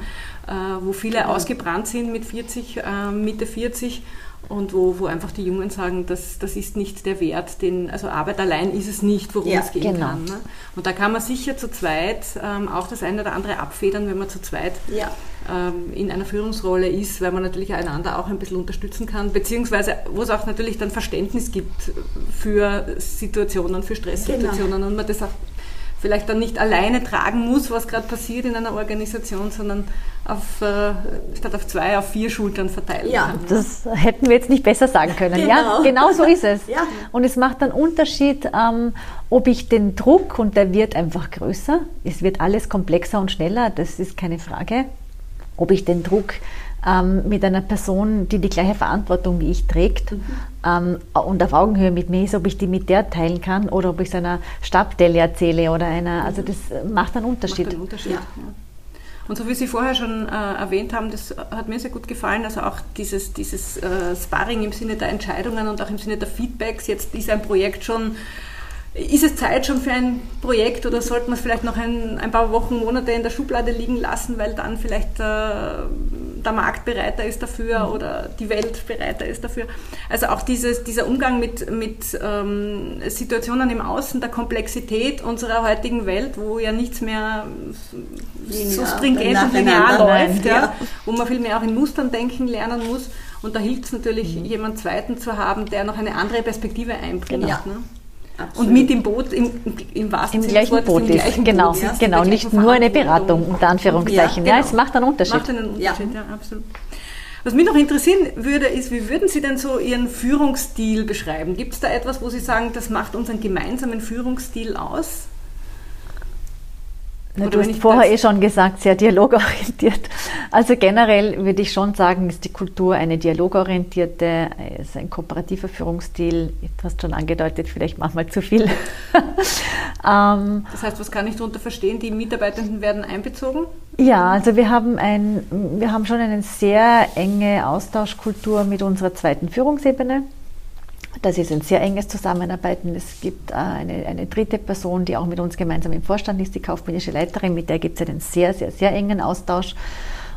wo viele genau. ausgebrannt sind mit 40, äh, Mitte 40 und wo, wo einfach die Jungen sagen, das, das ist nicht der Wert, den, also Arbeit allein ist es nicht, worum ja, es gehen genau. kann. Ne? Und da kann man sicher zu zweit ähm, auch das eine oder andere abfedern, wenn man zu zweit ja. ähm, in einer Führungsrolle ist, weil man natürlich einander auch ein bisschen unterstützen kann, beziehungsweise wo es auch natürlich dann Verständnis gibt für Situationen, für Stresssituationen genau. und man das auch vielleicht dann nicht alleine tragen muss, was gerade passiert in einer Organisation, sondern auf, äh, statt auf zwei, auf vier Schultern verteilen ja. kann. Das hätten wir jetzt nicht besser sagen können. Genau, ja, genau so ist es. ja. Und es macht einen Unterschied, ähm, ob ich den Druck, und der wird einfach größer, es wird alles komplexer und schneller, das ist keine Frage, ob ich den Druck ähm, mit einer Person, die die gleiche Verantwortung wie ich trägt mhm. ähm, und auf Augenhöhe mit mir ist, ob ich die mit der teilen kann oder ob ich es einer Stabdelle erzähle oder einer, also das macht einen Unterschied. Macht einen Unterschied. Ja. Ja. Und so wie Sie vorher schon äh, erwähnt haben, das hat mir sehr gut gefallen, also auch dieses, dieses äh, Sparring im Sinne der Entscheidungen und auch im Sinne der Feedbacks. Jetzt ist ein Projekt schon ist es Zeit schon für ein Projekt oder sollte man es vielleicht noch ein, ein paar Wochen, Monate in der Schublade liegen lassen, weil dann vielleicht äh, der Markt bereiter ist dafür mhm. oder die Welt bereiter ist dafür. Also auch dieses, dieser Umgang mit, mit ähm, Situationen im Außen, der Komplexität unserer heutigen Welt, wo ja nichts mehr so stringent und linear läuft, ja, ja, wo man viel mehr auch in Mustern denken lernen muss. Und da hilft es natürlich, mhm. jemanden Zweiten zu haben, der noch eine andere Perspektive einbringt. Genau. Ne? Absolut. Und mit im Boot, im, im wahrsten Im gleichen Boot im gleichen ist. Genau, ja, genau nicht nur eine Beratung, unter Anführungszeichen. Ja, genau. ja, es macht einen Unterschied. Macht einen Unterschied, ja, ja absolut. Was mich noch interessieren würde, ist, wie würden Sie denn so Ihren Führungsstil beschreiben? Gibt es da etwas, wo Sie sagen, das macht unseren gemeinsamen Führungsstil aus? Na, du hast vorher eh schon gesagt, sehr dialogorientiert. Also generell würde ich schon sagen, ist die Kultur eine dialogorientierte, ist ein kooperativer Führungsstil. Du hast schon angedeutet, vielleicht manchmal zu viel. Ähm, das heißt, was kann ich darunter verstehen? Die Mitarbeitenden werden einbezogen? Ja, also wir haben, ein, wir haben schon eine sehr enge Austauschkultur mit unserer zweiten Führungsebene. Das ist ein sehr enges Zusammenarbeiten. Es gibt äh, eine, eine dritte Person, die auch mit uns gemeinsam im Vorstand ist, die kaufmännische Leiterin, mit der gibt es einen sehr, sehr, sehr engen Austausch.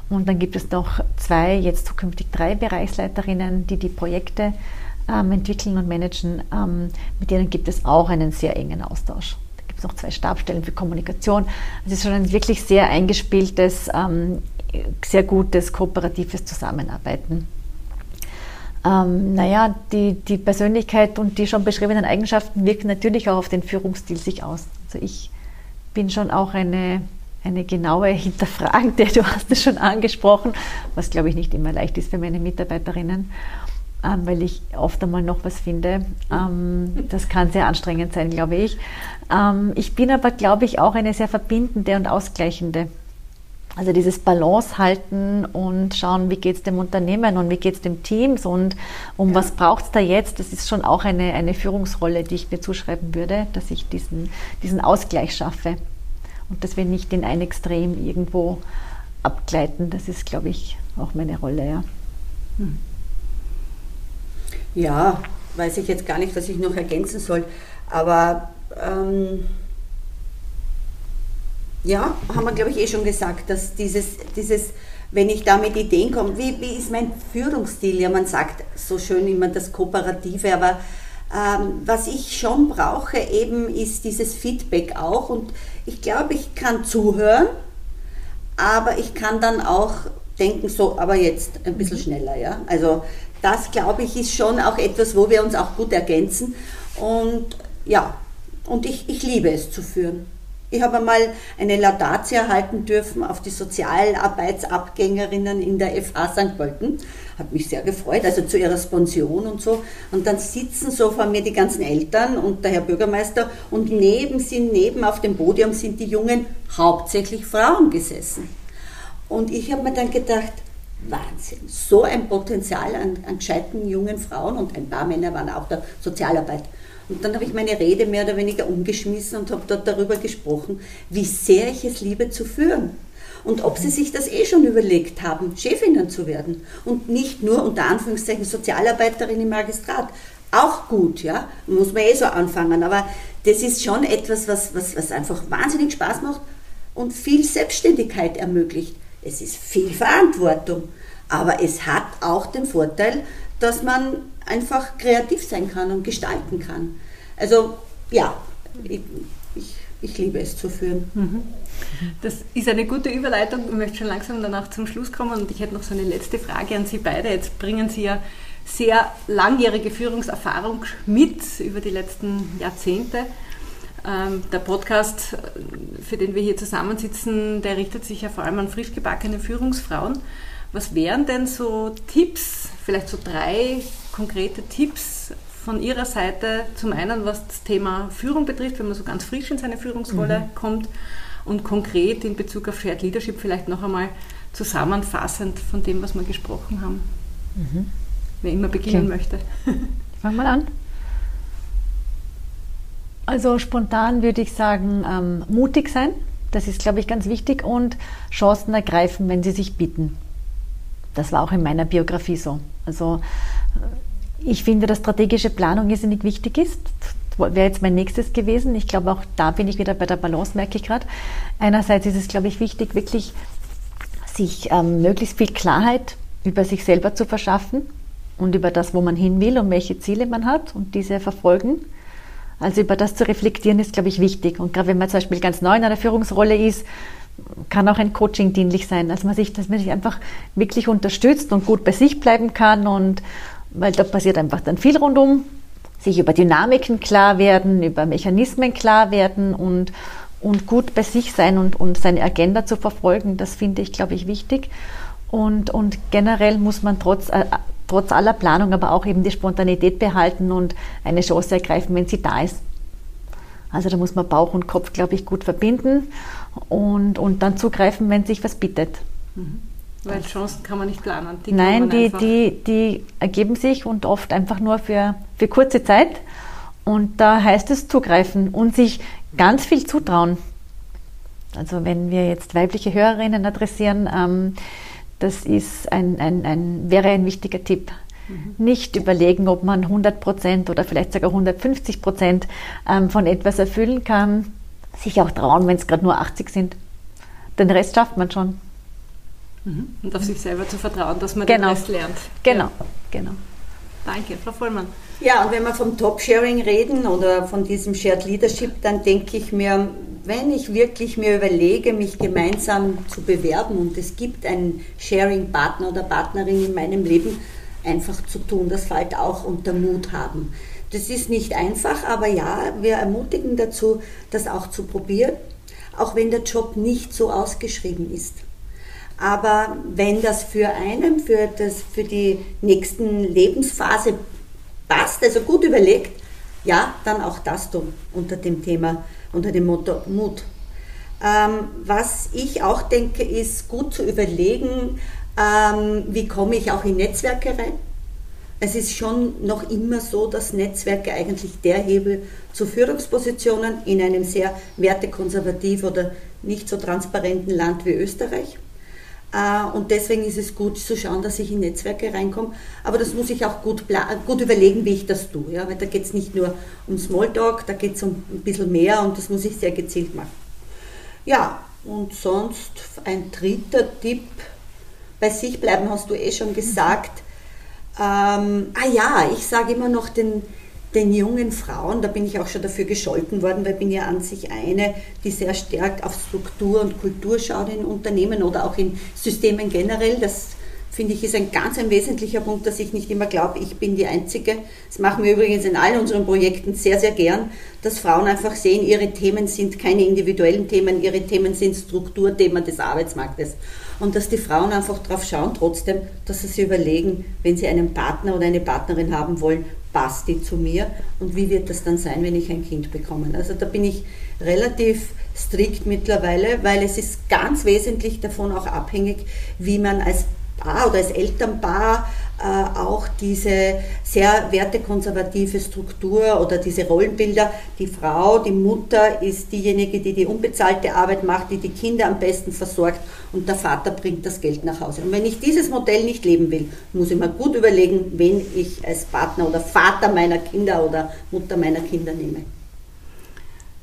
Und dann gibt es noch zwei, jetzt zukünftig drei Bereichsleiterinnen, die die Projekte ähm, entwickeln und managen. Ähm, mit denen gibt es auch einen sehr engen Austausch. Da gibt es noch zwei Stabstellen für Kommunikation. Es ist schon ein wirklich sehr eingespieltes, ähm, sehr gutes kooperatives Zusammenarbeiten. Ähm, naja, die, die Persönlichkeit und die schon beschriebenen Eigenschaften wirken natürlich auch auf den Führungsstil sich aus. Also ich bin schon auch eine, eine genaue Hinterfragende, du hast es schon angesprochen, was glaube ich nicht immer leicht ist für meine Mitarbeiterinnen, ähm, weil ich oft einmal noch was finde. Ähm, das kann sehr anstrengend sein, glaube ich. Ähm, ich bin aber, glaube ich, auch eine sehr verbindende und ausgleichende also dieses Balance halten und schauen, wie geht es dem Unternehmen und wie geht es dem Teams und um ja. was braucht es da jetzt, das ist schon auch eine, eine Führungsrolle, die ich mir zuschreiben würde, dass ich diesen, diesen Ausgleich schaffe und dass wir nicht in ein Extrem irgendwo abgleiten. Das ist, glaube ich, auch meine Rolle. Ja. Hm. ja, weiß ich jetzt gar nicht, was ich noch ergänzen soll, aber ähm ja, haben wir, glaube ich, eh schon gesagt, dass dieses, dieses wenn ich da mit Ideen komme, wie, wie ist mein Führungsstil? Ja, man sagt so schön immer das Kooperative, aber ähm, was ich schon brauche eben ist dieses Feedback auch und ich glaube, ich kann zuhören, aber ich kann dann auch denken, so, aber jetzt ein bisschen mhm. schneller, ja. Also das, glaube ich, ist schon auch etwas, wo wir uns auch gut ergänzen und ja, und ich, ich liebe es zu führen. Ich habe einmal eine Laudatio erhalten dürfen auf die Sozialarbeitsabgängerinnen in der FH St. Pölten. Hat mich sehr gefreut, also zu ihrer Sponsion und so. Und dann sitzen so vor mir die ganzen Eltern und der Herr Bürgermeister und neben sind, neben auf dem Podium sind die Jungen, hauptsächlich Frauen gesessen. Und ich habe mir dann gedacht, Wahnsinn, so ein Potenzial an, an gescheiten jungen Frauen und ein paar Männer waren auch der Sozialarbeit und dann habe ich meine Rede mehr oder weniger umgeschmissen und habe dort darüber gesprochen, wie sehr ich es liebe zu führen. Und ob sie sich das eh schon überlegt haben, Chefinnen zu werden. Und nicht nur unter Anführungszeichen Sozialarbeiterin im Magistrat. Auch gut, ja, muss man eh so anfangen. Aber das ist schon etwas, was, was, was einfach wahnsinnig Spaß macht und viel Selbstständigkeit ermöglicht. Es ist viel Verantwortung, aber es hat auch den Vorteil, dass man einfach kreativ sein kann und gestalten kann. Also ja, ich, ich, ich liebe es zu führen. Mhm. Das ist eine gute Überleitung. Ich möchte schon langsam danach zum Schluss kommen und ich hätte noch so eine letzte Frage an Sie beide. Jetzt bringen Sie ja sehr langjährige Führungserfahrung mit über die letzten Jahrzehnte. Ähm, der Podcast, für den wir hier zusammensitzen, der richtet sich ja vor allem an frisch gebackene Führungsfrauen. Was wären denn so Tipps, vielleicht so drei konkrete Tipps von Ihrer Seite, zum einen was das Thema Führung betrifft, wenn man so ganz frisch in seine Führungsrolle mhm. kommt und konkret in Bezug auf Shared Leadership vielleicht noch einmal zusammenfassend von dem, was wir gesprochen haben. Mhm. Wer immer beginnen okay. möchte. Fang mal an. Also spontan würde ich sagen, ähm, mutig sein. Das ist, glaube ich, ganz wichtig und Chancen ergreifen, wenn sie sich bieten. Das war auch in meiner Biografie so. Also ich finde, dass strategische Planung irrsinnig wichtig ist. Wäre jetzt mein nächstes gewesen. Ich glaube, auch da bin ich wieder bei der Balance, merke ich gerade. Einerseits ist es, glaube ich, wichtig, wirklich sich ähm, möglichst viel Klarheit über sich selber zu verschaffen und über das, wo man hin will und welche Ziele man hat und diese verfolgen. Also über das zu reflektieren ist, glaube ich, wichtig. Und gerade wenn man zum Beispiel ganz neu in einer Führungsrolle ist, kann auch ein Coaching dienlich sein, dass man sich, dass man sich einfach wirklich unterstützt und gut bei sich bleiben kann und weil da passiert einfach dann viel rundum, sich über Dynamiken klar werden, über Mechanismen klar werden und, und gut bei sich sein und, und seine Agenda zu verfolgen, das finde ich, glaube ich, wichtig. Und, und generell muss man trotz, äh, trotz aller Planung aber auch eben die Spontanität behalten und eine Chance ergreifen, wenn sie da ist. Also da muss man Bauch und Kopf, glaube ich, gut verbinden und, und dann zugreifen, wenn sich was bietet. Mhm. Weil Chancen kann man nicht planen. Die Nein, die, die, die ergeben sich und oft einfach nur für, für kurze Zeit. Und da heißt es zugreifen und sich ganz viel zutrauen. Also wenn wir jetzt weibliche Hörerinnen adressieren, ähm, das ist ein, ein, ein, wäre ein wichtiger Tipp. Mhm. Nicht überlegen, ob man 100 Prozent oder vielleicht sogar 150 Prozent ähm, von etwas erfüllen kann. Sich auch trauen, wenn es gerade nur 80 sind. Den Rest schafft man schon. Mhm. Und auf sich selber zu vertrauen, dass man genau. den Rest lernt. Genau, ja. genau. Danke, Frau Vollmann. Ja, und wenn wir vom Top-Sharing reden oder von diesem Shared Leadership, dann denke ich mir, wenn ich wirklich mir überlege, mich gemeinsam zu bewerben und es gibt einen Sharing-Partner oder Partnerin in meinem Leben, einfach zu tun. Das fällt auch unter Mut haben. Das ist nicht einfach, aber ja, wir ermutigen dazu, das auch zu probieren, auch wenn der Job nicht so ausgeschrieben ist. Aber wenn das für einen, für, das, für die nächsten Lebensphase passt, also gut überlegt, ja, dann auch das tun unter dem Thema, unter dem Motto Mut. Ähm, was ich auch denke, ist gut zu überlegen, ähm, wie komme ich auch in Netzwerke rein. Es ist schon noch immer so, dass Netzwerke eigentlich der Hebel zu Führungspositionen in einem sehr wertekonservativ oder nicht so transparenten Land wie Österreich und deswegen ist es gut zu schauen, dass ich in Netzwerke reinkomme. Aber das muss ich auch gut, gut überlegen, wie ich das tue. Ja? Weil da geht es nicht nur um Smalltalk, da geht es um ein bisschen mehr und das muss ich sehr gezielt machen. Ja, und sonst ein dritter Tipp, bei sich bleiben, hast du eh schon gesagt. Ähm, ah ja, ich sage immer noch den, den jungen Frauen, da bin ich auch schon dafür gescholten worden, weil ich bin ja an sich eine, die sehr stark auf Struktur und Kultur schaut in Unternehmen oder auch in Systemen generell. Das finde ich ist ein ganz ein wesentlicher Punkt, dass ich nicht immer glaube, ich bin die Einzige. Das machen wir übrigens in all unseren Projekten sehr, sehr gern, dass Frauen einfach sehen, ihre Themen sind keine individuellen Themen, ihre Themen sind Strukturthemen des Arbeitsmarktes. Und dass die Frauen einfach darauf schauen, trotzdem, dass sie sich überlegen, wenn sie einen Partner oder eine Partnerin haben wollen, passt die zu mir und wie wird das dann sein, wenn ich ein Kind bekomme. Also da bin ich relativ strikt mittlerweile, weil es ist ganz wesentlich davon auch abhängig, wie man als Paar oder als Elternpaar äh, auch diese sehr wertekonservative Struktur oder diese Rollenbilder. Die Frau, die Mutter ist diejenige, die die unbezahlte Arbeit macht, die die Kinder am besten versorgt und der Vater bringt das Geld nach Hause. Und wenn ich dieses Modell nicht leben will, muss ich mir gut überlegen, wen ich als Partner oder Vater meiner Kinder oder Mutter meiner Kinder nehme.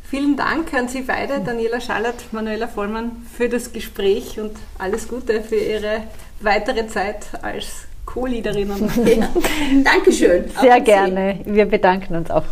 Vielen Dank an Sie beide, Daniela Schallert, Manuela Vollmann, für das Gespräch und alles Gute für Ihre weitere Zeit als Co-Leaderinnen. Dankeschön. Sehr gerne. Wir bedanken uns auch.